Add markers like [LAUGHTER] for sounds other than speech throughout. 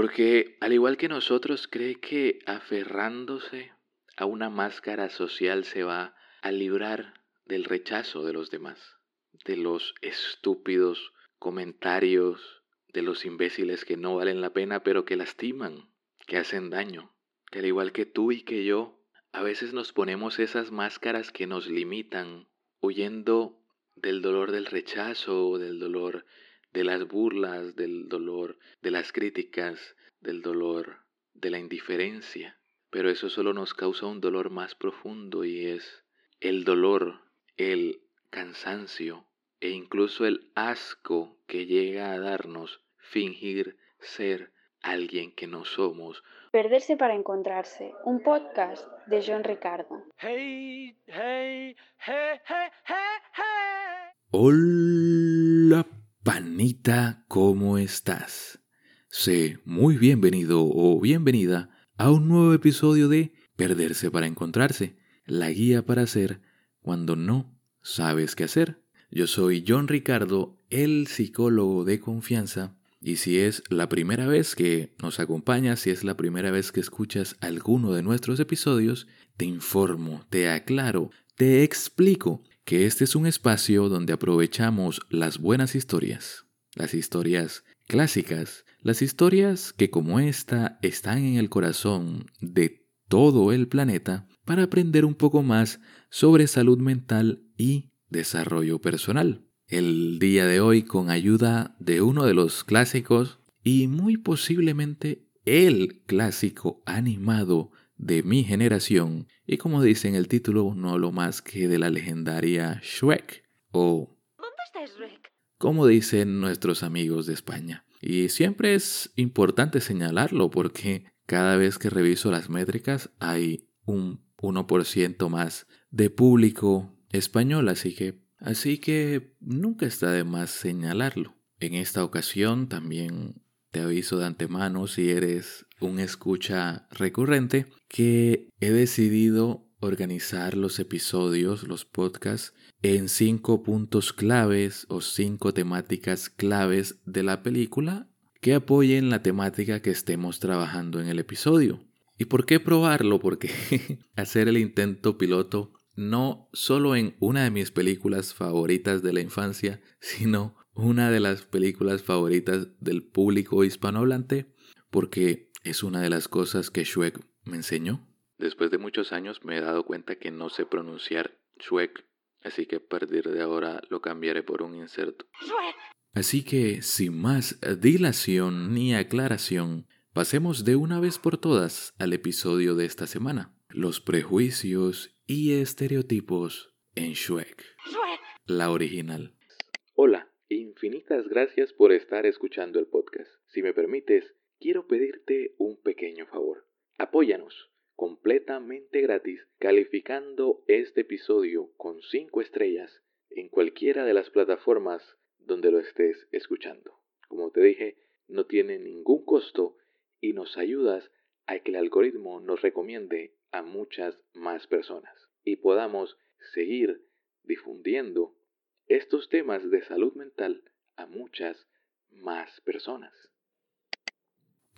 Porque al igual que nosotros cree que aferrándose a una máscara social se va a librar del rechazo de los demás, de los estúpidos comentarios, de los imbéciles que no valen la pena pero que lastiman, que hacen daño, que al igual que tú y que yo, a veces nos ponemos esas máscaras que nos limitan, huyendo del dolor del rechazo, del dolor de las burlas, del dolor de las críticas, del dolor de la indiferencia. Pero eso solo nos causa un dolor más profundo y es el dolor, el cansancio e incluso el asco que llega a darnos fingir ser alguien que no somos. Perderse para encontrarse, un podcast de John Ricardo. Hola, panita, ¿cómo estás? Sé muy bienvenido o bienvenida a un nuevo episodio de Perderse para encontrarse, la guía para hacer cuando no sabes qué hacer. Yo soy John Ricardo, el psicólogo de confianza, y si es la primera vez que nos acompañas, si es la primera vez que escuchas alguno de nuestros episodios, te informo, te aclaro, te explico que este es un espacio donde aprovechamos las buenas historias, las historias clásicas, las historias que como esta están en el corazón de todo el planeta para aprender un poco más sobre salud mental y desarrollo personal. El día de hoy con ayuda de uno de los clásicos y muy posiblemente el clásico animado de mi generación y como dice en el título no lo más que de la legendaria Shrek o ¿Dónde está Shrek? como dicen nuestros amigos de España. Y siempre es importante señalarlo porque cada vez que reviso las métricas hay un 1% más de público español, así que, así que nunca está de más señalarlo. En esta ocasión también te aviso de antemano si eres un escucha recurrente que he decidido organizar los episodios, los podcasts, en cinco puntos claves o cinco temáticas claves de la película que apoyen la temática que estemos trabajando en el episodio. ¿Y por qué probarlo? Porque [LAUGHS] hacer el intento piloto no solo en una de mis películas favoritas de la infancia, sino una de las películas favoritas del público hispanohablante, porque es una de las cosas que Shrek me enseñó. Después de muchos años me he dado cuenta que no sé pronunciar Shrek, así que a partir de ahora lo cambiaré por un inserto. Así que, sin más dilación ni aclaración, pasemos de una vez por todas al episodio de esta semana, los prejuicios y estereotipos en Shrek, la original. Hola, infinitas gracias por estar escuchando el podcast. Si me permites, quiero pedirte un pequeño favor. Apóyanos completamente gratis calificando este episodio con 5 estrellas en cualquiera de las plataformas donde lo estés escuchando. Como te dije, no tiene ningún costo y nos ayudas a que el algoritmo nos recomiende a muchas más personas y podamos seguir difundiendo estos temas de salud mental a muchas más personas.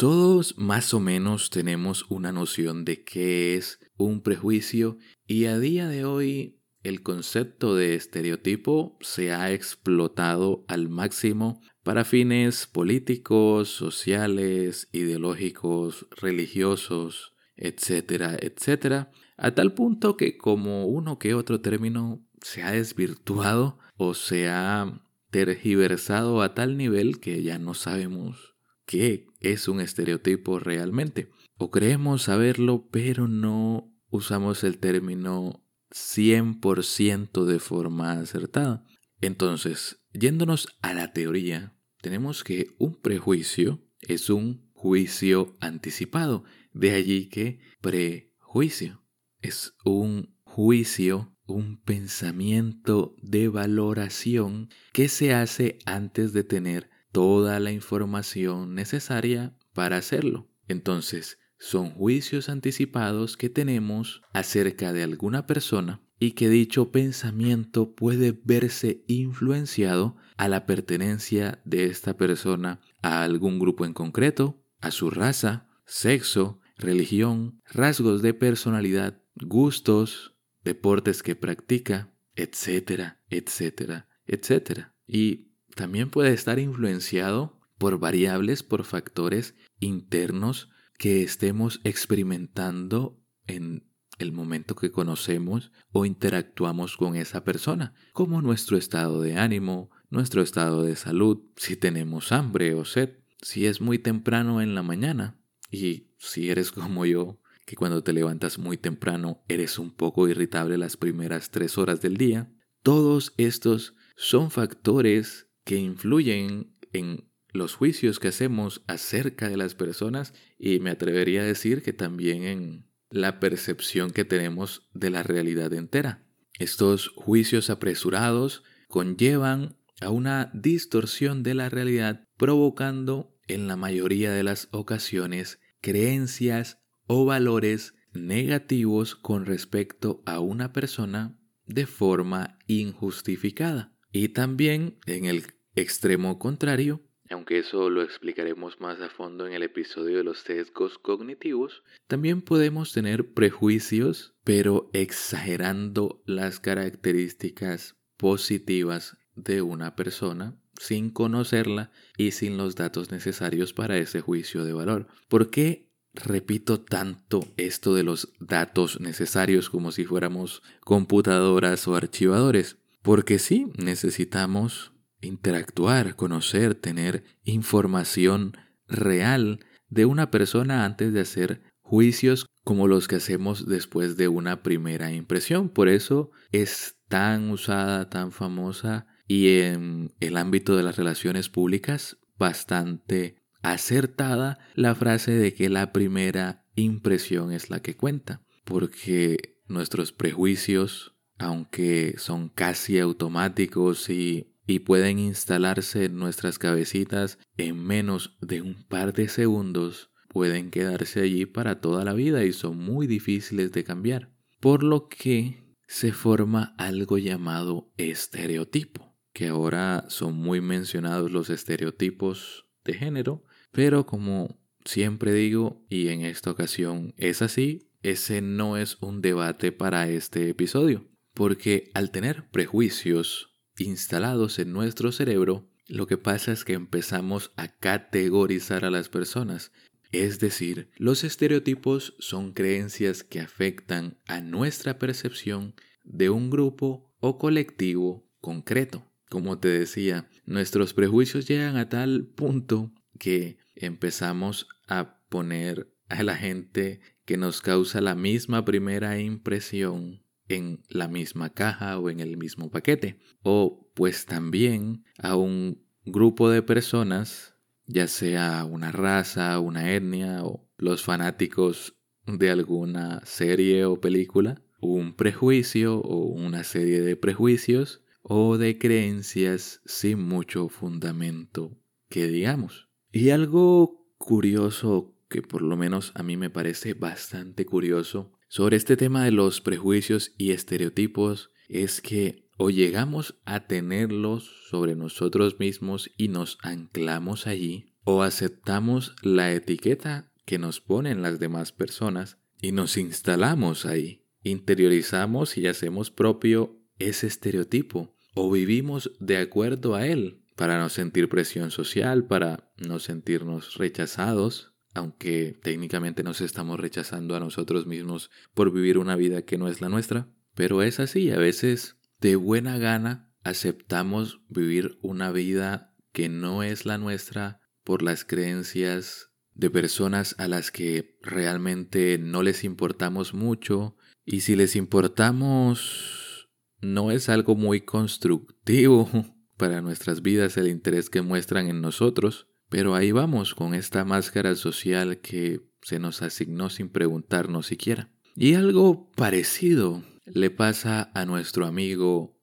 Todos más o menos tenemos una noción de qué es un prejuicio y a día de hoy el concepto de estereotipo se ha explotado al máximo para fines políticos, sociales, ideológicos, religiosos, etcétera, etcétera, a tal punto que como uno que otro término se ha desvirtuado o se ha tergiversado a tal nivel que ya no sabemos qué es un estereotipo realmente. O creemos saberlo, pero no usamos el término 100% de forma acertada. Entonces, yéndonos a la teoría, tenemos que un prejuicio es un juicio anticipado. De allí que prejuicio es un juicio, un pensamiento de valoración que se hace antes de tener toda la información necesaria para hacerlo. Entonces, son juicios anticipados que tenemos acerca de alguna persona y que dicho pensamiento puede verse influenciado a la pertenencia de esta persona a algún grupo en concreto, a su raza, sexo, religión, rasgos de personalidad, gustos, deportes que practica, etcétera, etcétera, etcétera. Y también puede estar influenciado por variables, por factores internos que estemos experimentando en el momento que conocemos o interactuamos con esa persona, como nuestro estado de ánimo, nuestro estado de salud, si tenemos hambre o sed, si es muy temprano en la mañana. Y si eres [LAUGHS] como yo, que cuando te levantas muy temprano eres un poco irritable las primeras tres horas del día, todos estos son factores que influyen en los juicios que hacemos acerca de las personas y me atrevería a decir que también en la percepción que tenemos de la realidad entera. Estos juicios apresurados conllevan a una distorsión de la realidad, provocando en la mayoría de las ocasiones creencias o valores negativos con respecto a una persona de forma injustificada. Y también en el extremo contrario, aunque eso lo explicaremos más a fondo en el episodio de los sesgos cognitivos, también podemos tener prejuicios, pero exagerando las características positivas de una persona sin conocerla y sin los datos necesarios para ese juicio de valor. ¿Por qué repito tanto esto de los datos necesarios como si fuéramos computadoras o archivadores? Porque sí, necesitamos interactuar, conocer, tener información real de una persona antes de hacer juicios como los que hacemos después de una primera impresión. Por eso es tan usada, tan famosa y en el ámbito de las relaciones públicas bastante acertada la frase de que la primera impresión es la que cuenta, porque nuestros prejuicios, aunque son casi automáticos y y pueden instalarse en nuestras cabecitas en menos de un par de segundos, pueden quedarse allí para toda la vida y son muy difíciles de cambiar. Por lo que se forma algo llamado estereotipo, que ahora son muy mencionados los estereotipos de género, pero como siempre digo, y en esta ocasión es así, ese no es un debate para este episodio, porque al tener prejuicios instalados en nuestro cerebro, lo que pasa es que empezamos a categorizar a las personas. Es decir, los estereotipos son creencias que afectan a nuestra percepción de un grupo o colectivo concreto. Como te decía, nuestros prejuicios llegan a tal punto que empezamos a poner a la gente que nos causa la misma primera impresión en la misma caja o en el mismo paquete. O pues también a un grupo de personas, ya sea una raza, una etnia o los fanáticos de alguna serie o película, un prejuicio o una serie de prejuicios o de creencias sin mucho fundamento que digamos. Y algo curioso que por lo menos a mí me parece bastante curioso sobre este tema de los prejuicios y estereotipos es que o llegamos a tenerlos sobre nosotros mismos y nos anclamos allí, o aceptamos la etiqueta que nos ponen las demás personas y nos instalamos ahí, interiorizamos y hacemos propio ese estereotipo, o vivimos de acuerdo a él, para no sentir presión social, para no sentirnos rechazados, aunque técnicamente nos estamos rechazando a nosotros mismos por vivir una vida que no es la nuestra. Pero es así, a veces de buena gana aceptamos vivir una vida que no es la nuestra por las creencias de personas a las que realmente no les importamos mucho y si les importamos no es algo muy constructivo [LAUGHS] para nuestras vidas el interés que muestran en nosotros pero ahí vamos con esta máscara social que se nos asignó sin preguntarnos siquiera. Y algo parecido le pasa a nuestro amigo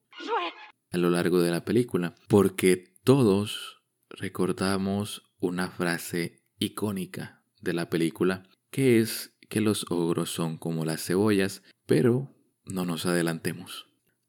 a lo largo de la película, porque todos recordamos una frase icónica de la película, que es que los ogros son como las cebollas, pero no nos adelantemos.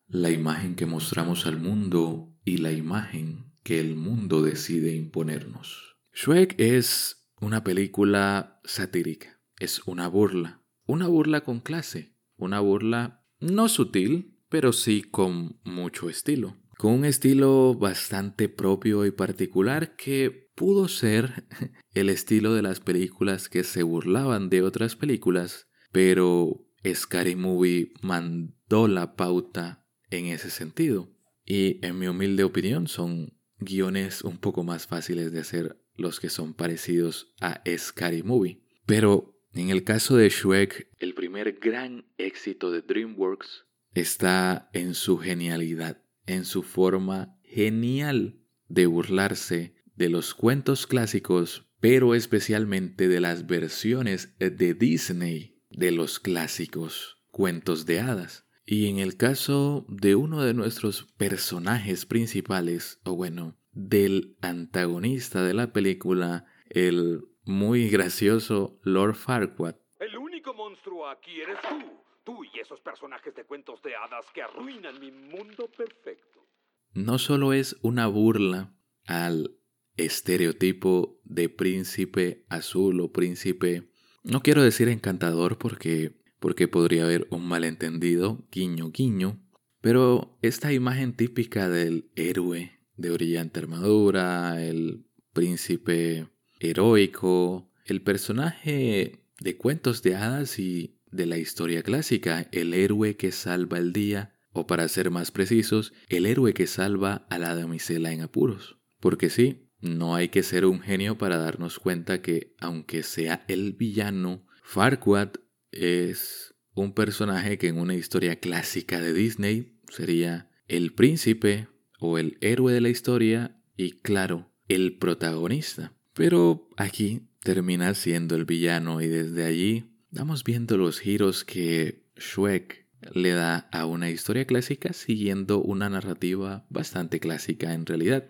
La imagen que mostramos al mundo y la imagen que el mundo decide imponernos. Shrek es una película satírica, es una burla, una burla con clase, una burla no sutil, pero sí con mucho estilo, con un estilo bastante propio y particular que pudo ser [LAUGHS] el estilo de las películas que se burlaban de otras películas, pero Scary Movie mandó la pauta en ese sentido. Y en mi humilde opinión son guiones un poco más fáciles de hacer los que son parecidos a Scary Movie. Pero en el caso de Shrek, el primer gran éxito de DreamWorks está en su genialidad, en su forma genial de burlarse de los cuentos clásicos, pero especialmente de las versiones de Disney de los clásicos cuentos de hadas. Y en el caso de uno de nuestros personajes principales, o bueno, del antagonista de la película, el muy gracioso Lord Farquaad. El único monstruo aquí eres tú. Tú y esos personajes de cuentos de hadas que arruinan mi mundo perfecto. No solo es una burla al estereotipo de príncipe azul o príncipe, no quiero decir encantador porque porque podría haber un malentendido, guiño guiño, pero esta imagen típica del héroe de brillante armadura, el príncipe heroico, el personaje de cuentos de hadas y de la historia clásica, el héroe que salva el día, o para ser más precisos, el héroe que salva a la damisela en apuros. Porque sí, no hay que ser un genio para darnos cuenta que, aunque sea el villano, Farquaad es un personaje que en una historia clásica de Disney sería el príncipe o el héroe de la historia y claro, el protagonista. Pero aquí termina siendo el villano y desde allí vamos viendo los giros que Shrek le da a una historia clásica siguiendo una narrativa bastante clásica en realidad.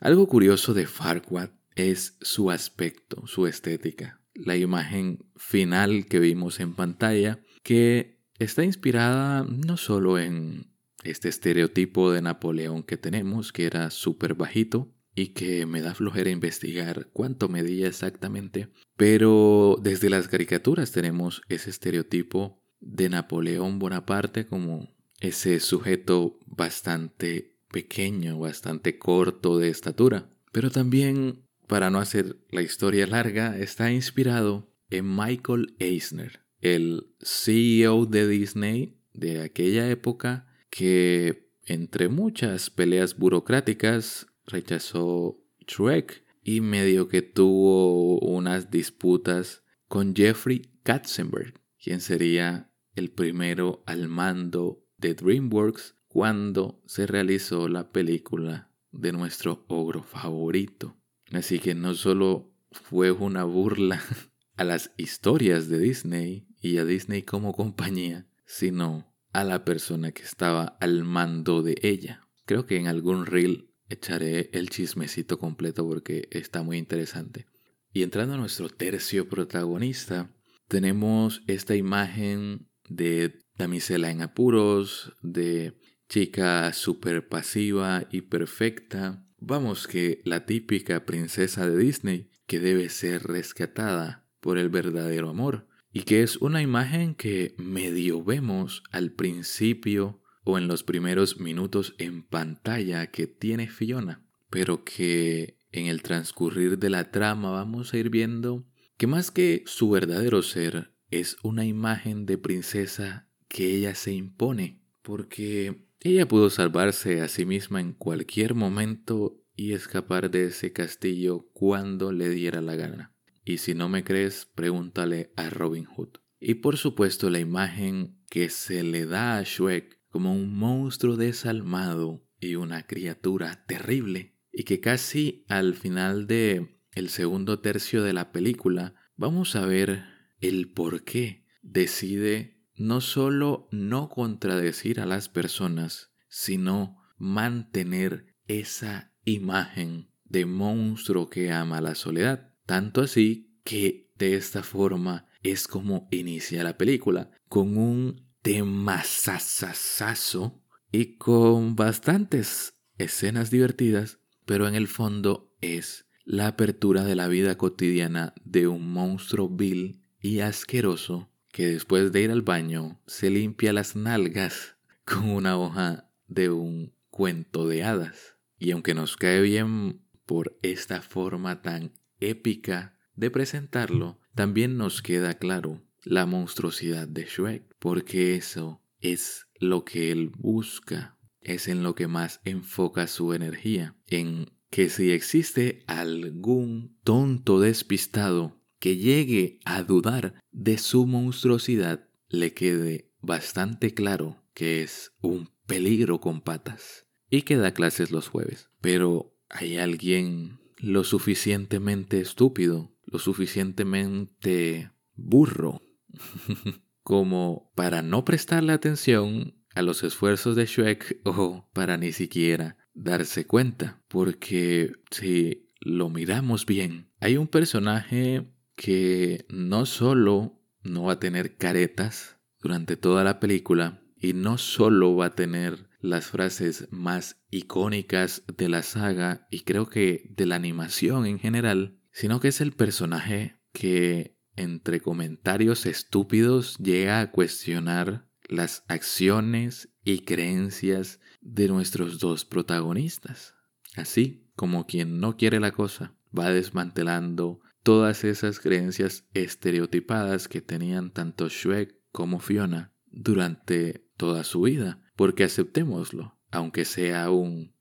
Algo curioso de Farquaad es su aspecto, su estética la imagen final que vimos en pantalla, que está inspirada no solo en este estereotipo de Napoleón que tenemos, que era súper bajito y que me da flojera investigar cuánto medía exactamente, pero desde las caricaturas tenemos ese estereotipo de Napoleón Bonaparte como ese sujeto bastante pequeño, bastante corto de estatura, pero también para no hacer la historia larga, está inspirado en Michael Eisner, el CEO de Disney de aquella época que entre muchas peleas burocráticas rechazó Shrek y medio que tuvo unas disputas con Jeffrey Katzenberg, quien sería el primero al mando de DreamWorks cuando se realizó la película de nuestro ogro favorito. Así que no solo fue una burla [LAUGHS] a las historias de Disney y a Disney como compañía, sino a la persona que estaba al mando de ella. Creo que en algún reel echaré el chismecito completo porque está muy interesante. Y entrando a nuestro tercio protagonista, tenemos esta imagen de damisela en apuros, de chica súper pasiva y perfecta, Vamos que la típica princesa de Disney que debe ser rescatada por el verdadero amor y que es una imagen que medio vemos al principio o en los primeros minutos en pantalla que tiene Fiona, pero que en el transcurrir de la trama vamos a ir viendo que más que su verdadero ser es una imagen de princesa que ella se impone, porque ella pudo salvarse a sí misma en cualquier momento y escapar de ese castillo cuando le diera la gana. Y si no me crees, pregúntale a Robin Hood. Y por supuesto la imagen que se le da a Shrek como un monstruo desalmado y una criatura terrible y que casi al final de el segundo tercio de la película vamos a ver el por qué decide no solo no contradecir a las personas, sino mantener esa imagen de monstruo que ama la soledad. Tanto así que de esta forma es como inicia la película, con un tema sasasazo y con bastantes escenas divertidas, pero en el fondo es la apertura de la vida cotidiana de un monstruo vil y asqueroso que después de ir al baño se limpia las nalgas con una hoja de un cuento de hadas. Y aunque nos cae bien por esta forma tan épica de presentarlo, también nos queda claro la monstruosidad de Shrek, porque eso es lo que él busca, es en lo que más enfoca su energía, en que si existe algún tonto despistado que llegue a dudar de su monstruosidad, le quede bastante claro que es un peligro con patas y que da clases los jueves. Pero hay alguien lo suficientemente estúpido, lo suficientemente burro, [LAUGHS] como para no prestarle atención a los esfuerzos de Shrek [LAUGHS] o para ni siquiera darse cuenta, porque si lo miramos bien, hay un personaje que no solo no va a tener caretas durante toda la película y no solo va a tener las frases más icónicas de la saga y creo que de la animación en general, sino que es el personaje que entre comentarios estúpidos llega a cuestionar las acciones y creencias de nuestros dos protagonistas. Así como quien no quiere la cosa va desmantelando todas esas creencias estereotipadas que tenían tanto Shrek como Fiona durante toda su vida, porque aceptémoslo, aunque sea un...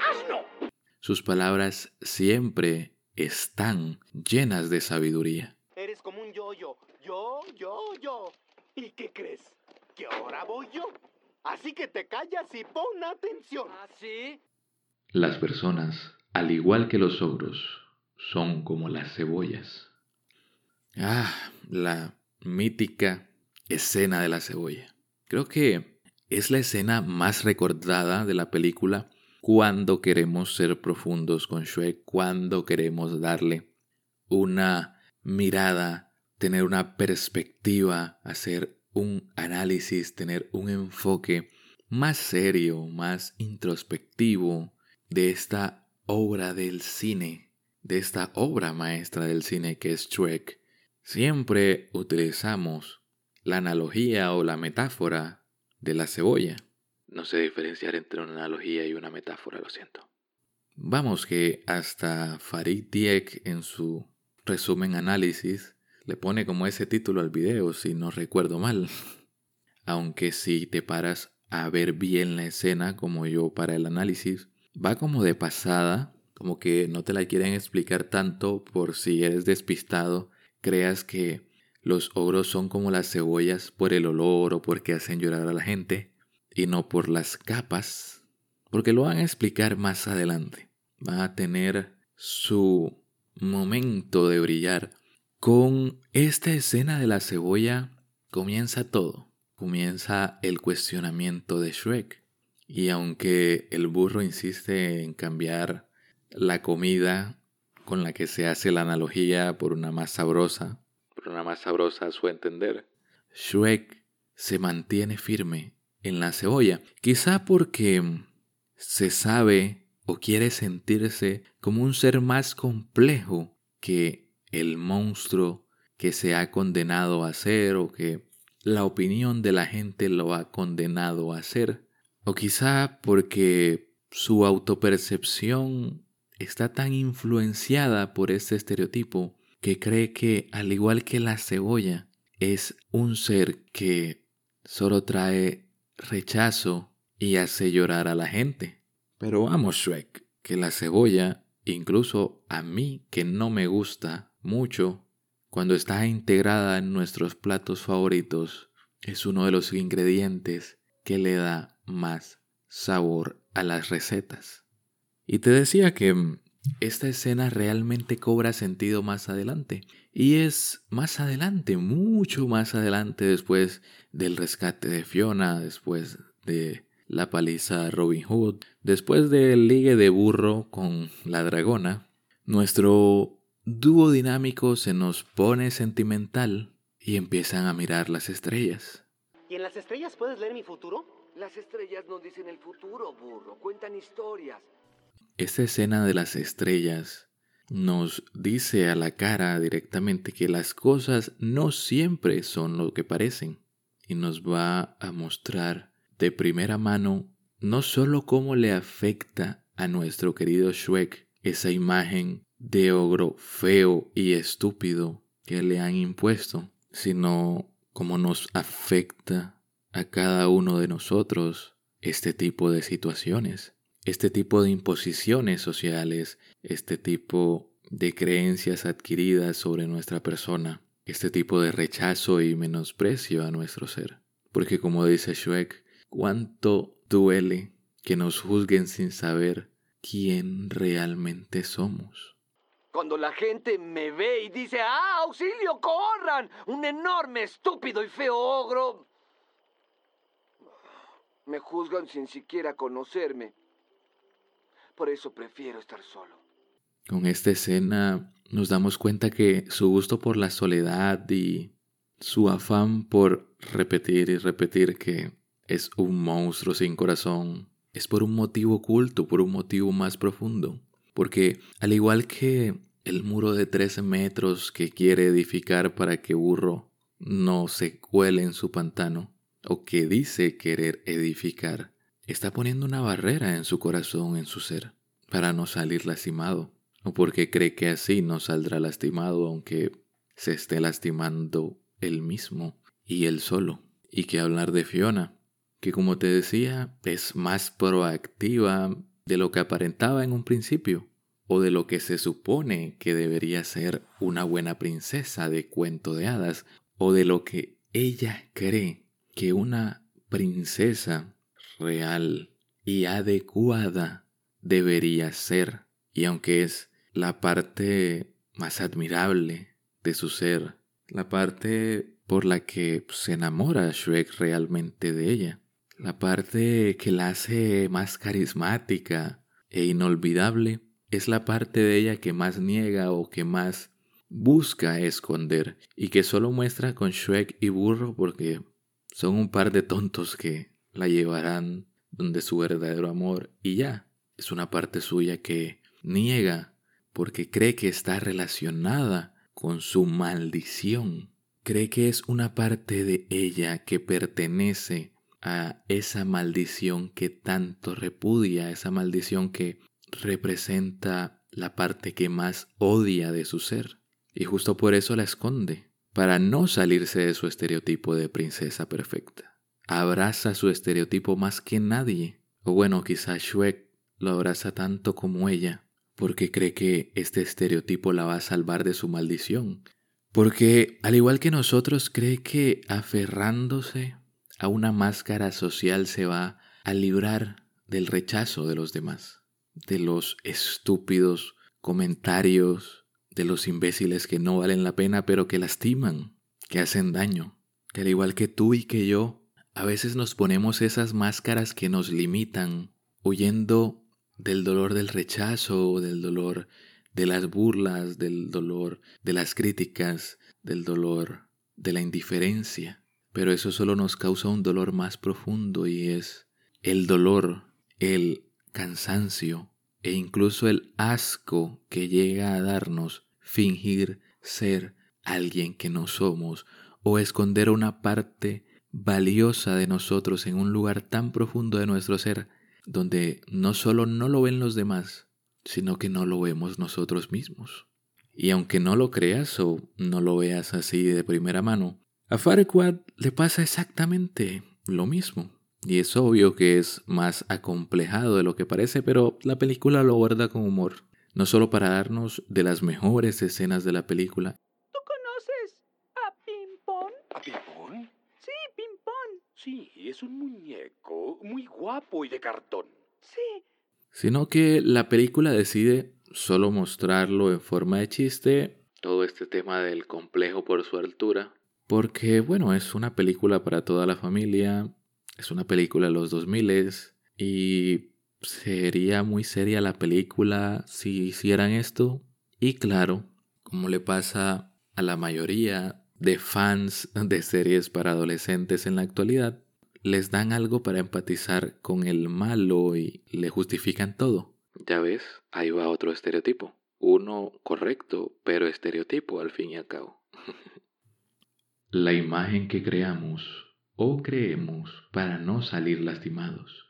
Sus palabras siempre están llenas de sabiduría. Eres como un yo-yo, yo, yo, yo. ¿Y qué crees? Que ahora voy yo. Así que te callas y pon atención. ¿Ah, sí? Las personas, al igual que los ogros, son como las cebollas. Ah, la mítica escena de la cebolla. Creo que es la escena más recordada de la película cuando queremos ser profundos con Shrek, cuando queremos darle una mirada, tener una perspectiva, hacer un análisis, tener un enfoque más serio, más introspectivo de esta obra del cine, de esta obra maestra del cine que es Shrek, siempre utilizamos la analogía o la metáfora de la cebolla. No sé diferenciar entre una analogía y una metáfora, lo siento. Vamos que hasta Farid Diek en su resumen análisis le pone como ese título al video, si no recuerdo mal. [LAUGHS] Aunque si te paras a ver bien la escena, como yo para el análisis, va como de pasada, como que no te la quieren explicar tanto por si eres despistado, creas que los ogros son como las cebollas por el olor o porque hacen llorar a la gente, y no por las capas, porque lo van a explicar más adelante. Va a tener su momento de brillar. Con esta escena de la cebolla comienza todo. Comienza el cuestionamiento de Shrek. Y aunque el burro insiste en cambiar la comida con la que se hace la analogía por una más sabrosa, por una más sabrosa a su entender, Shrek se mantiene firme en la cebolla. Quizá porque se sabe o quiere sentirse como un ser más complejo que el monstruo que se ha condenado a ser o que la opinión de la gente lo ha condenado a ser. O quizá porque su autopercepción está tan influenciada por este estereotipo que cree que, al igual que la cebolla, es un ser que solo trae rechazo y hace llorar a la gente. Pero vamos, Shrek, que la cebolla, incluso a mí que no me gusta mucho, cuando está integrada en nuestros platos favoritos, es uno de los ingredientes que le da más sabor a las recetas. Y te decía que esta escena realmente cobra sentido más adelante. Y es más adelante, mucho más adelante después del rescate de Fiona, después de la paliza a Robin Hood. Después del ligue de burro con la dragona, nuestro dúo dinámico se nos pone sentimental y empiezan a mirar las estrellas. ¿Y en las estrellas puedes leer mi futuro? Las estrellas no dicen el futuro, burro. Cuentan historias. Esta escena de las estrellas nos dice a la cara directamente que las cosas no siempre son lo que parecen y nos va a mostrar de primera mano no solo cómo le afecta a nuestro querido Shrek esa imagen de ogro feo y estúpido que le han impuesto, sino cómo nos afecta a cada uno de nosotros este tipo de situaciones, este tipo de imposiciones sociales, este tipo de creencias adquiridas sobre nuestra persona, este tipo de rechazo y menosprecio a nuestro ser. Porque como dice Shrek, cuánto duele que nos juzguen sin saber quién realmente somos. Cuando la gente me ve y dice, ¡ah, auxilio, corran! Un enorme, estúpido y feo ogro. Me juzgan sin siquiera conocerme. Por eso prefiero estar solo. Con esta escena nos damos cuenta que su gusto por la soledad y su afán por repetir y repetir que es un monstruo sin corazón es por un motivo oculto, por un motivo más profundo. Porque al igual que el muro de 13 metros que quiere edificar para que Burro no se cuele en su pantano, o que dice querer edificar, está poniendo una barrera en su corazón, en su ser, para no salir lastimado, o porque cree que así no saldrá lastimado aunque se esté lastimando él mismo y él solo. Y que hablar de Fiona, que como te decía, es más proactiva de lo que aparentaba en un principio, o de lo que se supone que debería ser una buena princesa de cuento de hadas, o de lo que ella cree que una princesa real y adecuada debería ser. Y aunque es la parte más admirable de su ser, la parte por la que se enamora Shrek realmente de ella, la parte que la hace más carismática e inolvidable es la parte de ella que más niega o que más busca esconder y que solo muestra con Shrek y Burro porque son un par de tontos que la llevarán donde su verdadero amor y ya es una parte suya que niega porque cree que está relacionada con su maldición. Cree que es una parte de ella que pertenece a esa maldición que tanto repudia, esa maldición que representa la parte que más odia de su ser. Y justo por eso la esconde, para no salirse de su estereotipo de princesa perfecta. Abraza su estereotipo más que nadie. O bueno, quizás Shrek lo abraza tanto como ella, porque cree que este estereotipo la va a salvar de su maldición. Porque, al igual que nosotros, cree que aferrándose a una máscara social se va a librar del rechazo de los demás, de los estúpidos comentarios, de los imbéciles que no valen la pena pero que lastiman, que hacen daño, que al igual que tú y que yo, a veces nos ponemos esas máscaras que nos limitan, huyendo del dolor del rechazo, del dolor de las burlas, del dolor de las críticas, del dolor de la indiferencia. Pero eso solo nos causa un dolor más profundo y es el dolor, el cansancio e incluso el asco que llega a darnos fingir ser alguien que no somos o esconder una parte valiosa de nosotros en un lugar tan profundo de nuestro ser donde no solo no lo ven los demás, sino que no lo vemos nosotros mismos. Y aunque no lo creas o no lo veas así de primera mano, a Farquaad le pasa exactamente lo mismo. Y es obvio que es más acomplejado de lo que parece, pero la película lo guarda con humor. No solo para darnos de las mejores escenas de la película. ¿Tú conoces a Pimpón? ¿A Pimpón? Sí, Pimpón. Sí, es un muñeco muy guapo y de cartón. Sí. Sino que la película decide solo mostrarlo en forma de chiste, todo este tema del complejo por su altura, porque, bueno, es una película para toda la familia, es una película de los 2000 y sería muy seria la película si hicieran esto. Y claro, como le pasa a la mayoría de fans de series para adolescentes en la actualidad, les dan algo para empatizar con el malo y le justifican todo. Ya ves, ahí va otro estereotipo. uno correcto, pero estereotipo al fin y al cabo. [LAUGHS] la imagen que creamos o creemos para no salir lastimados.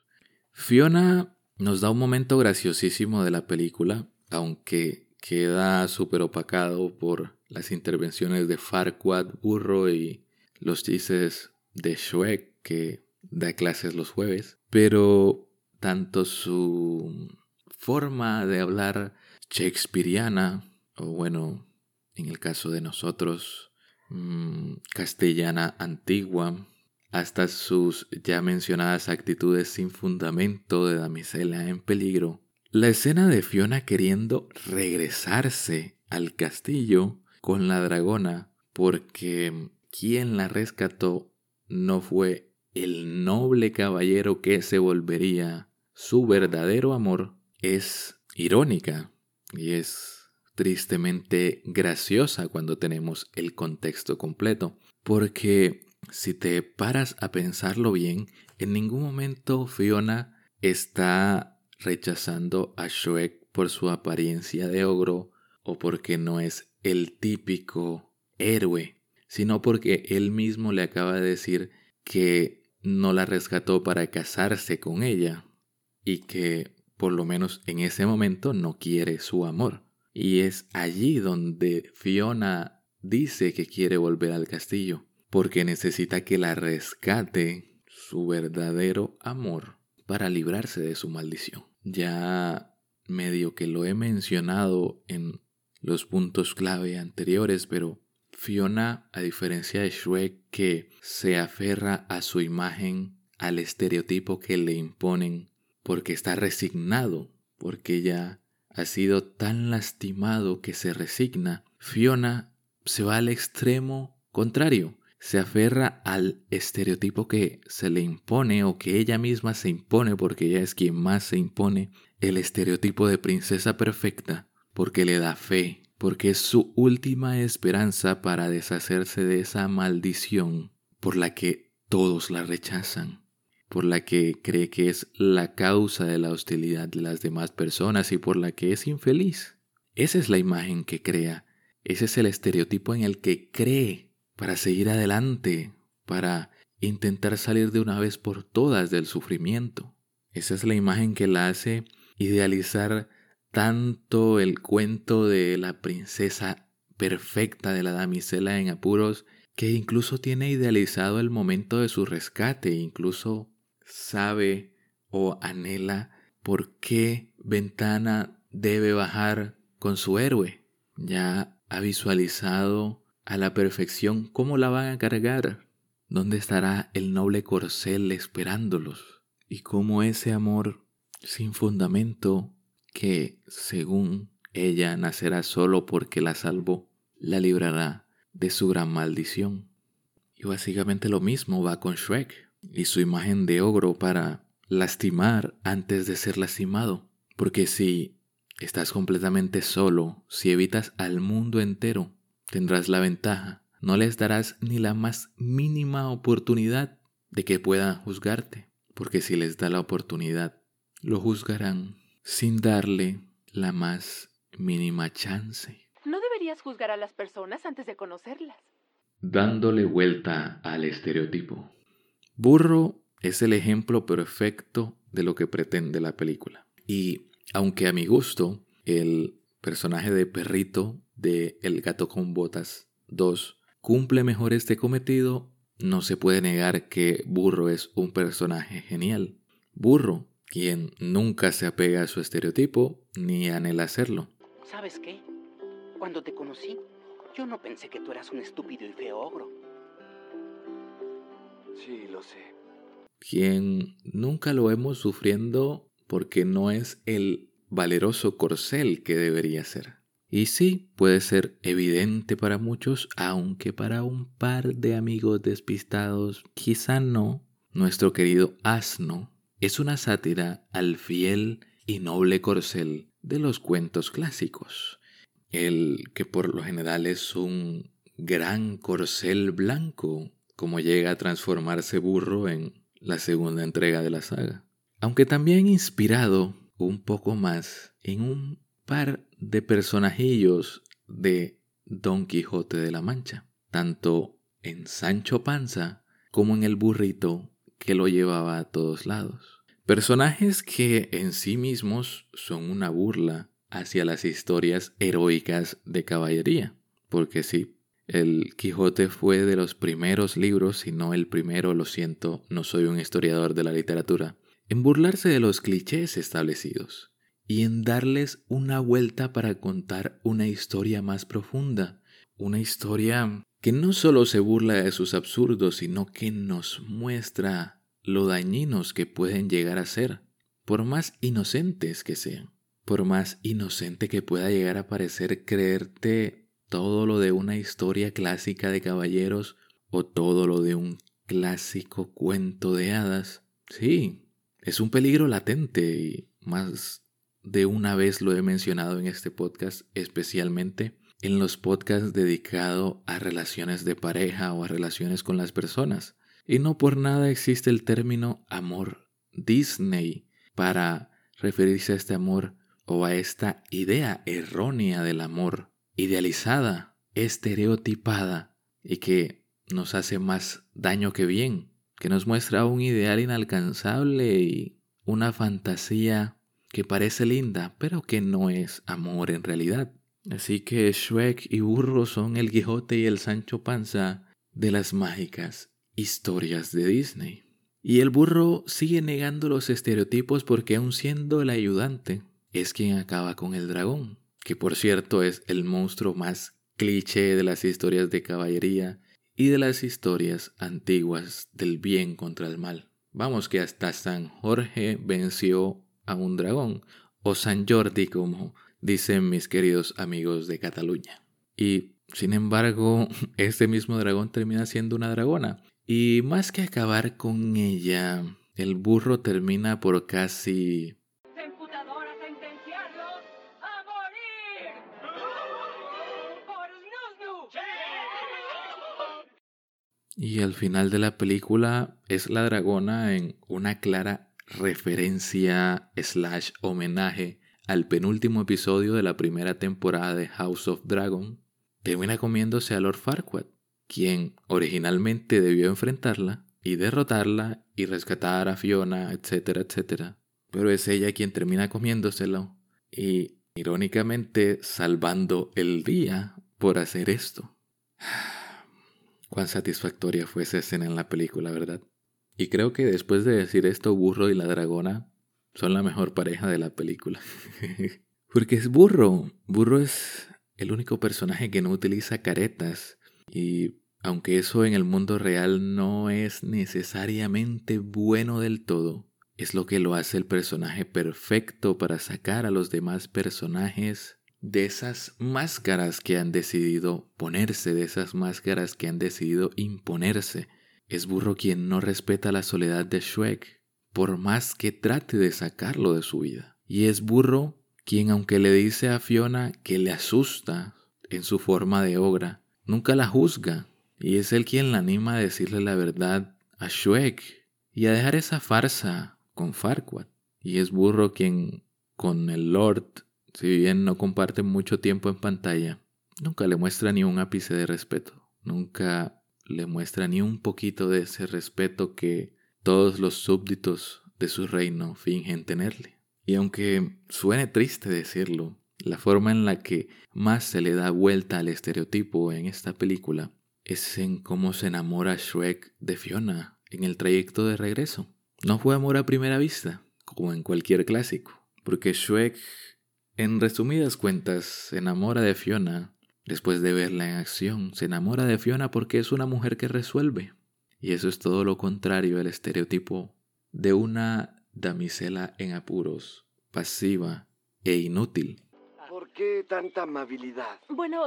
Fiona nos da un momento graciosísimo de la película, aunque queda súper opacado por las intervenciones de Farquaad, Burro y los chistes de Shrek que da clases los jueves, pero tanto su forma de hablar shakespeariana, o bueno, en el caso de nosotros, mm, castellana antigua, hasta sus ya mencionadas actitudes sin fundamento de damisela en peligro, la escena de Fiona queriendo regresarse al castillo con la dragona porque quien la rescató no fue el noble caballero que se volvería su verdadero amor es irónica y es tristemente graciosa cuando tenemos el contexto completo. Porque si te paras a pensarlo bien, en ningún momento Fiona está rechazando a Shrek por su apariencia de ogro o porque no es el típico héroe, sino porque él mismo le acaba de decir que no la rescató para casarse con ella y que por lo menos en ese momento no quiere su amor. Y es allí donde Fiona dice que quiere volver al castillo, porque necesita que la rescate su verdadero amor para librarse de su maldición. Ya medio que lo he mencionado en los puntos clave anteriores, pero Fiona, a diferencia de Shrek, que se aferra a su imagen, al estereotipo que le imponen, porque está resignado, porque ya ha sido tan lastimado que se resigna, Fiona se va al extremo contrario, se aferra al estereotipo que se le impone o que ella misma se impone porque ella es quien más se impone, el estereotipo de princesa perfecta, porque le da fe, porque es su última esperanza para deshacerse de esa maldición por la que todos la rechazan por la que cree que es la causa de la hostilidad de las demás personas y por la que es infeliz. Esa es la imagen que crea, ese es el estereotipo en el que cree para seguir adelante, para intentar salir de una vez por todas del sufrimiento. Esa es la imagen que la hace idealizar tanto el cuento de la princesa perfecta de la damisela en apuros, que incluso tiene idealizado el momento de su rescate, incluso sabe o anhela por qué Ventana debe bajar con su héroe. Ya ha visualizado a la perfección cómo la van a cargar, dónde estará el noble corcel esperándolos y cómo ese amor sin fundamento que, según ella, nacerá solo porque la salvó, la librará de su gran maldición. Y básicamente lo mismo va con Shrek y su imagen de ogro para lastimar antes de ser lastimado. Porque si estás completamente solo, si evitas al mundo entero, tendrás la ventaja. No les darás ni la más mínima oportunidad de que puedan juzgarte. Porque si les da la oportunidad, lo juzgarán sin darle la más mínima chance. No deberías juzgar a las personas antes de conocerlas. Dándole vuelta al estereotipo. Burro es el ejemplo perfecto de lo que pretende la película. Y aunque a mi gusto el personaje de perrito de El gato con botas 2 cumple mejor este cometido, no se puede negar que Burro es un personaje genial. Burro, quien nunca se apega a su estereotipo ni anhela hacerlo. ¿Sabes qué? Cuando te conocí, yo no pensé que tú eras un estúpido y feo ogro. Sí, lo sé. Quien nunca lo vemos sufriendo porque no es el valeroso corcel que debería ser. Y sí, puede ser evidente para muchos, aunque para un par de amigos despistados quizá no. Nuestro querido asno es una sátira al fiel y noble corcel de los cuentos clásicos. El que por lo general es un gran corcel blanco como llega a transformarse burro en la segunda entrega de la saga. Aunque también inspirado un poco más en un par de personajillos de Don Quijote de la Mancha, tanto en Sancho Panza como en el burrito que lo llevaba a todos lados. Personajes que en sí mismos son una burla hacia las historias heroicas de caballería, porque sí, el Quijote fue de los primeros libros, si no el primero, lo siento, no soy un historiador de la literatura, en burlarse de los clichés establecidos y en darles una vuelta para contar una historia más profunda, una historia que no solo se burla de sus absurdos, sino que nos muestra lo dañinos que pueden llegar a ser, por más inocentes que sean, por más inocente que pueda llegar a parecer creerte todo lo de una historia clásica de caballeros o todo lo de un clásico cuento de hadas. Sí, es un peligro latente y más de una vez lo he mencionado en este podcast, especialmente en los podcasts dedicados a relaciones de pareja o a relaciones con las personas. Y no por nada existe el término amor Disney para referirse a este amor o a esta idea errónea del amor, idealizada, estereotipada y que nos hace más daño que bien, que nos muestra un ideal inalcanzable y una fantasía que parece linda, pero que no es amor en realidad. Así que Shrek y Burro son el Quijote y el Sancho Panza de las mágicas historias de Disney. Y el burro sigue negando los estereotipos porque aun siendo el ayudante, es quien acaba con el dragón, que por cierto es el monstruo más cliché de las historias de caballería y de las historias antiguas del bien contra el mal. Vamos que hasta San Jorge venció a un dragón, o San Jordi como dicen mis queridos amigos de Cataluña. Y sin embargo, [LAUGHS] este mismo dragón termina siendo una dragona. Y más que acabar con ella, el burro termina por casi... Y al final de la película es la dragona en una clara referencia slash homenaje al penúltimo episodio de la primera temporada de House of Dragon, termina comiéndose a Lord Farquaad, quien originalmente debió enfrentarla y derrotarla y rescatar a Fiona, etcétera, etcétera. Pero es ella quien termina comiéndoselo y, irónicamente, salvando el día por hacer esto. Cuán satisfactoria fue esa escena en la película, ¿verdad? Y creo que después de decir esto, Burro y la dragona son la mejor pareja de la película. [LAUGHS] Porque es burro. Burro es el único personaje que no utiliza caretas. Y aunque eso en el mundo real no es necesariamente bueno del todo, es lo que lo hace el personaje perfecto para sacar a los demás personajes de esas máscaras que han decidido ponerse, de esas máscaras que han decidido imponerse. Es burro quien no respeta la soledad de Shrek, por más que trate de sacarlo de su vida. Y es Burro quien, aunque le dice a Fiona que le asusta en su forma de obra, nunca la juzga. Y es él quien la anima a decirle la verdad a Shrek y a dejar esa farsa con Farquaad. Y es Burro quien, con el Lord, si bien no comparte mucho tiempo en pantalla, nunca le muestra ni un ápice de respeto. Nunca le muestra ni un poquito de ese respeto que todos los súbditos de su reino fingen tenerle. Y aunque suene triste decirlo, la forma en la que más se le da vuelta al estereotipo en esta película es en cómo se enamora Shrek de Fiona en el trayecto de regreso. No fue amor a primera vista, como en cualquier clásico, porque Shrek, en resumidas cuentas, se enamora de Fiona después de verla en acción. Se enamora de Fiona porque es una mujer que resuelve, y eso es todo lo contrario al estereotipo de una damisela en apuros, pasiva e inútil. ¿Por qué tanta amabilidad? Bueno,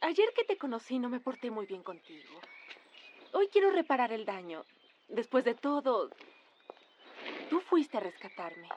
ayer que te conocí no me porté muy bien contigo. Hoy quiero reparar el daño. Después de todo, tú fuiste a rescatarme.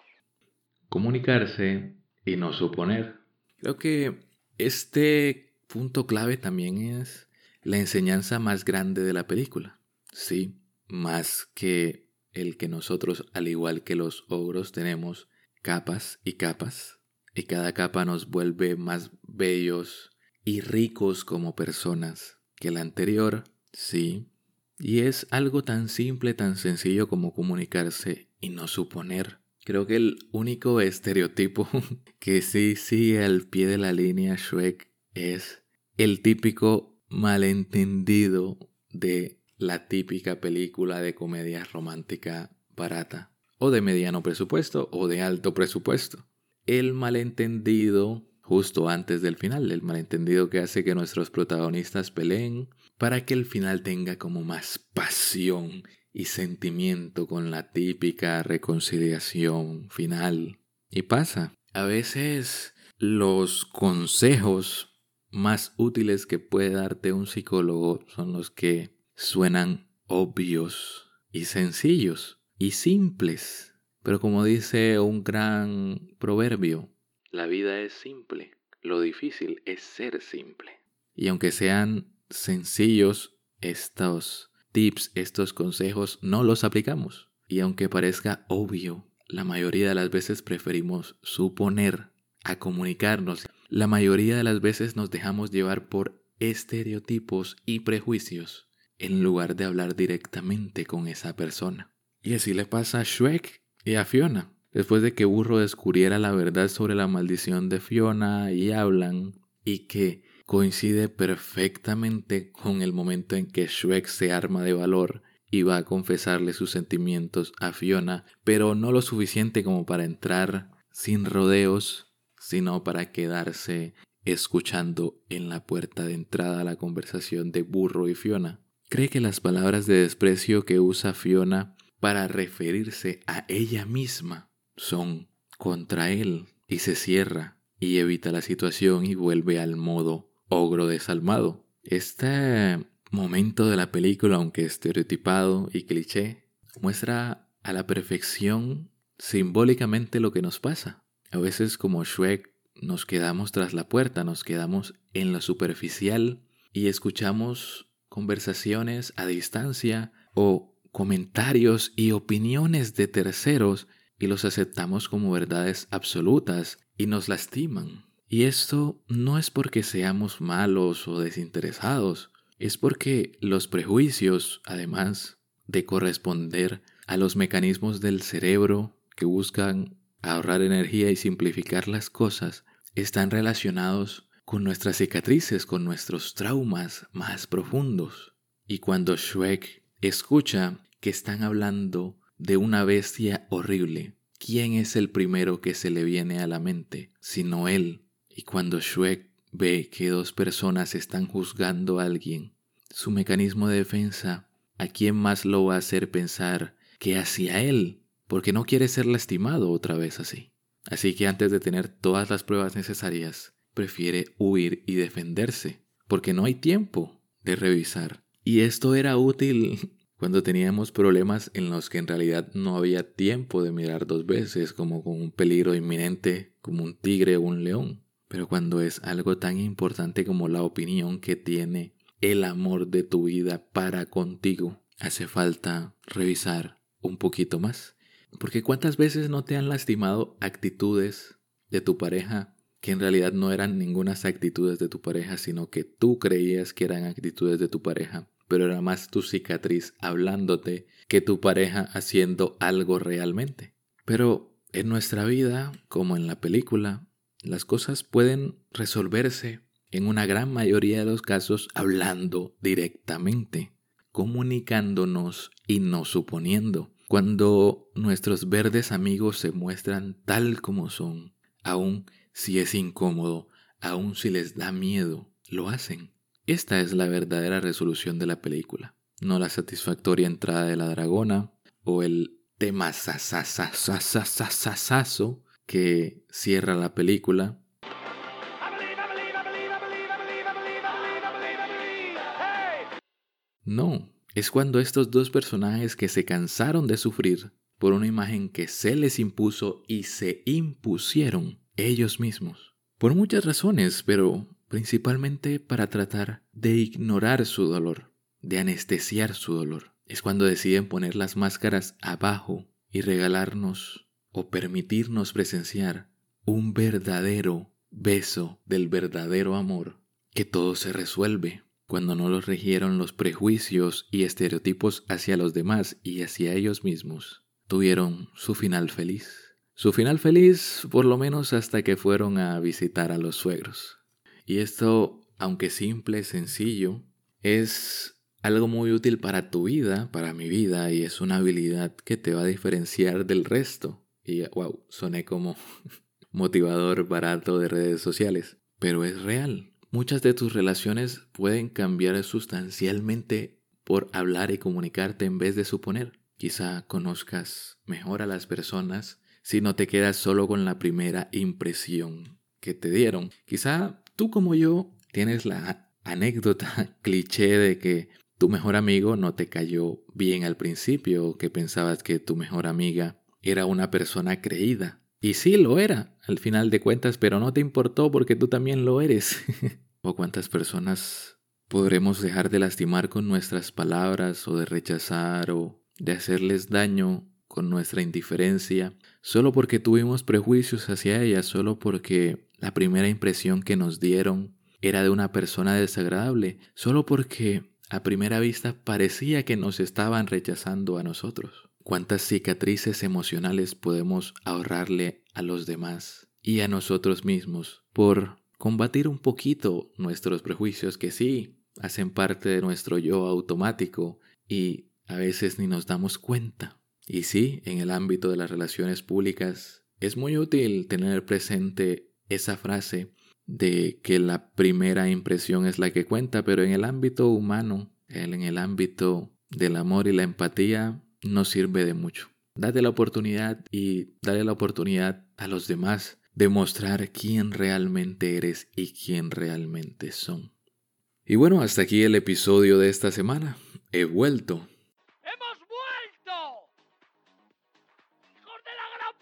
Comunicarse y no suponer. Creo que este punto clave también es la enseñanza más grande de la película. Sí, más que el que nosotros, al igual que los ogros, tenemos capas y capas. y cada capa nos vuelve más bellos y ricos como personas que la anterior, sí. Y es algo tan simple, tan sencillo como comunicarse y no suponer. Creo que el único estereotipo [LAUGHS] que sí sigue al pie de la línea Shrek es el típico malentendido de la típica película de comedia romántica barata, o de mediano presupuesto o de alto presupuesto. El malentendido justo antes del final, el malentendido que hace que nuestros protagonistas peleen para que el final tenga como más pasión y sentimiento con la típica reconciliación final. Y pasa, a veces los consejos más útiles que puede darte un psicólogo son los que suenan obvios y sencillos y simples. Pero como dice un gran proverbio, la vida es simple, lo difícil es ser simple. Y aunque sean sencillos estos tips, estos consejos, no los aplicamos. Y aunque parezca obvio, la mayoría de las veces preferimos suponer a comunicarnos. La mayoría de las veces nos dejamos llevar por estereotipos y prejuicios en lugar de hablar directamente con esa persona. Y así le pasa a Shrek y a Fiona. Después de que Burro descubriera la verdad sobre la maldición de Fiona y hablan, y que coincide perfectamente con el momento en que Shrek se arma de valor y va a confesarle sus sentimientos a Fiona, pero no lo suficiente como para entrar sin rodeos, sino para quedarse escuchando en la puerta de entrada la conversación de Burro y Fiona. Cree que las palabras de desprecio que usa Fiona para referirse a ella misma son contra él y se cierra y evita la situación y vuelve al modo ogro desalmado. Este momento de la película, aunque estereotipado y cliché, muestra a la perfección simbólicamente lo que nos pasa. A veces como Shrek nos quedamos tras la puerta, nos quedamos en lo superficial y escuchamos conversaciones a distancia o comentarios y opiniones de terceros y los aceptamos como verdades absolutas y nos lastiman. Y esto no es porque seamos malos o desinteresados, es porque los prejuicios, además de corresponder a los mecanismos del cerebro que buscan ahorrar energía y simplificar las cosas, están relacionados con nuestras cicatrices, con nuestros traumas más profundos. Y cuando Shrek escucha que están hablando de una bestia horrible, ¿quién es el primero que se le viene a la mente sino él? Y cuando Shrek ve que dos personas están juzgando a alguien, su mecanismo de defensa, ¿a quién más lo va a hacer pensar que hacia él? Porque no quiere ser lastimado otra vez así. Así que antes de tener todas las pruebas necesarias, prefiere huir y defenderse, porque no hay tiempo de revisar. Y esto era útil [LAUGHS] cuando teníamos problemas en los que en realidad no había tiempo de mirar dos veces, como con un peligro inminente, como un tigre o un león. Pero cuando es algo tan importante como la opinión que tiene el amor de tu vida para contigo, hace falta revisar un poquito más. Porque cuántas veces no te han lastimado actitudes de tu pareja que en realidad no eran ninguna actitudes de tu pareja, sino que tú creías que eran actitudes de tu pareja pero era más tu cicatriz hablándote que tu pareja haciendo algo realmente. Pero en nuestra vida, como en la película, las cosas pueden resolverse en una gran mayoría de los casos hablando directamente, comunicándonos y no suponiendo. Cuando nuestros verdes amigos se muestran tal como son, aun si es incómodo, aun si les da miedo, lo hacen. Esta es la verdadera resolución de la película, no la satisfactoria entrada de la dragona o el tema sasasasasasasaso que cierra la película. No, es cuando estos dos personajes que se cansaron de sufrir por una imagen que se les impuso y se impusieron ellos mismos. Por muchas razones, pero principalmente para tratar de ignorar su dolor, de anestesiar su dolor. Es cuando deciden poner las máscaras abajo y regalarnos o permitirnos presenciar un verdadero beso del verdadero amor, que todo se resuelve cuando no los regieron los prejuicios y estereotipos hacia los demás y hacia ellos mismos, tuvieron su final feliz. Su final feliz por lo menos hasta que fueron a visitar a los suegros. Y esto, aunque simple, sencillo, es algo muy útil para tu vida, para mi vida, y es una habilidad que te va a diferenciar del resto. Y wow, soné como [LAUGHS] motivador barato de redes sociales, pero es real. Muchas de tus relaciones pueden cambiar sustancialmente por hablar y comunicarte en vez de suponer. Quizá conozcas mejor a las personas si no te quedas solo con la primera impresión que te dieron. Quizá tú como yo tienes la anécdota [LAUGHS] cliché de que tu mejor amigo no te cayó bien al principio, que pensabas que tu mejor amiga era una persona creída. Y sí lo era, al final de cuentas, pero no te importó porque tú también lo eres. [LAUGHS] ¿O cuántas personas podremos dejar de lastimar con nuestras palabras o de rechazar o de hacerles daño con nuestra indiferencia, solo porque tuvimos prejuicios hacia ellas, solo porque la primera impresión que nos dieron era de una persona desagradable, solo porque a primera vista parecía que nos estaban rechazando a nosotros. ¿Cuántas cicatrices emocionales podemos ahorrarle a los demás y a nosotros mismos por combatir un poquito nuestros prejuicios que sí hacen parte de nuestro yo automático y a veces ni nos damos cuenta? Y sí, en el ámbito de las relaciones públicas es muy útil tener presente esa frase de que la primera impresión es la que cuenta, pero en el ámbito humano, en el ámbito del amor y la empatía, no sirve de mucho. Date la oportunidad y dale la oportunidad a los demás de mostrar quién realmente eres y quién realmente son. Y bueno, hasta aquí el episodio de esta semana. He vuelto. ¡Hemos vuelto! ¡Hijos de la gran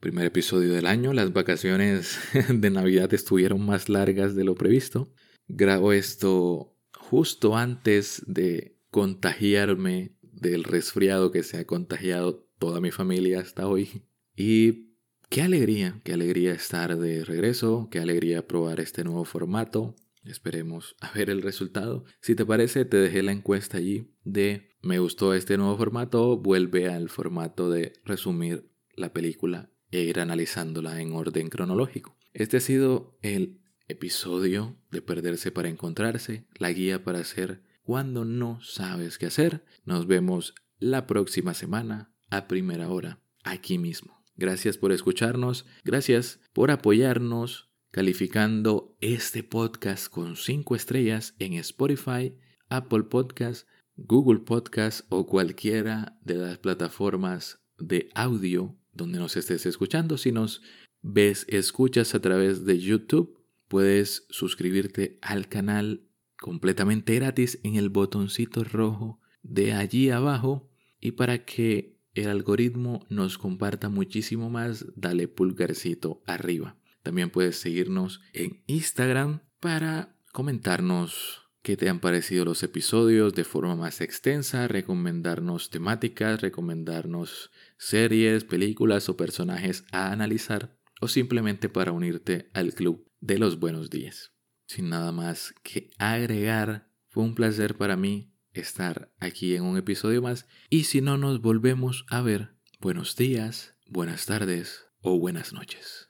Primer episodio del año. Las vacaciones [LAUGHS] de Navidad estuvieron más largas de lo previsto. Grabo esto justo antes de contagiarme del resfriado que se ha contagiado toda mi familia hasta hoy. Y qué alegría, qué alegría estar de regreso, qué alegría probar este nuevo formato. Esperemos a ver el resultado. Si te parece, te dejé la encuesta allí de me gustó este nuevo formato, vuelve al formato de resumir la película e ir analizándola en orden cronológico. Este ha sido el episodio de Perderse para Encontrarse, la guía para hacer cuando no sabes qué hacer. Nos vemos la próxima semana a primera hora, aquí mismo. Gracias por escucharnos, gracias por apoyarnos calificando este podcast con 5 estrellas en Spotify, Apple Podcast, Google Podcast o cualquiera de las plataformas de audio donde nos estés escuchando. Si nos ves, escuchas a través de YouTube, puedes suscribirte al canal completamente gratis en el botoncito rojo de allí abajo y para que el algoritmo nos comparta muchísimo más, dale pulgarcito arriba. También puedes seguirnos en Instagram para comentarnos qué te han parecido los episodios de forma más extensa, recomendarnos temáticas, recomendarnos series, películas o personajes a analizar o simplemente para unirte al club de los buenos días. Sin nada más que agregar, fue un placer para mí estar aquí en un episodio más y si no nos volvemos a ver, buenos días, buenas tardes o buenas noches.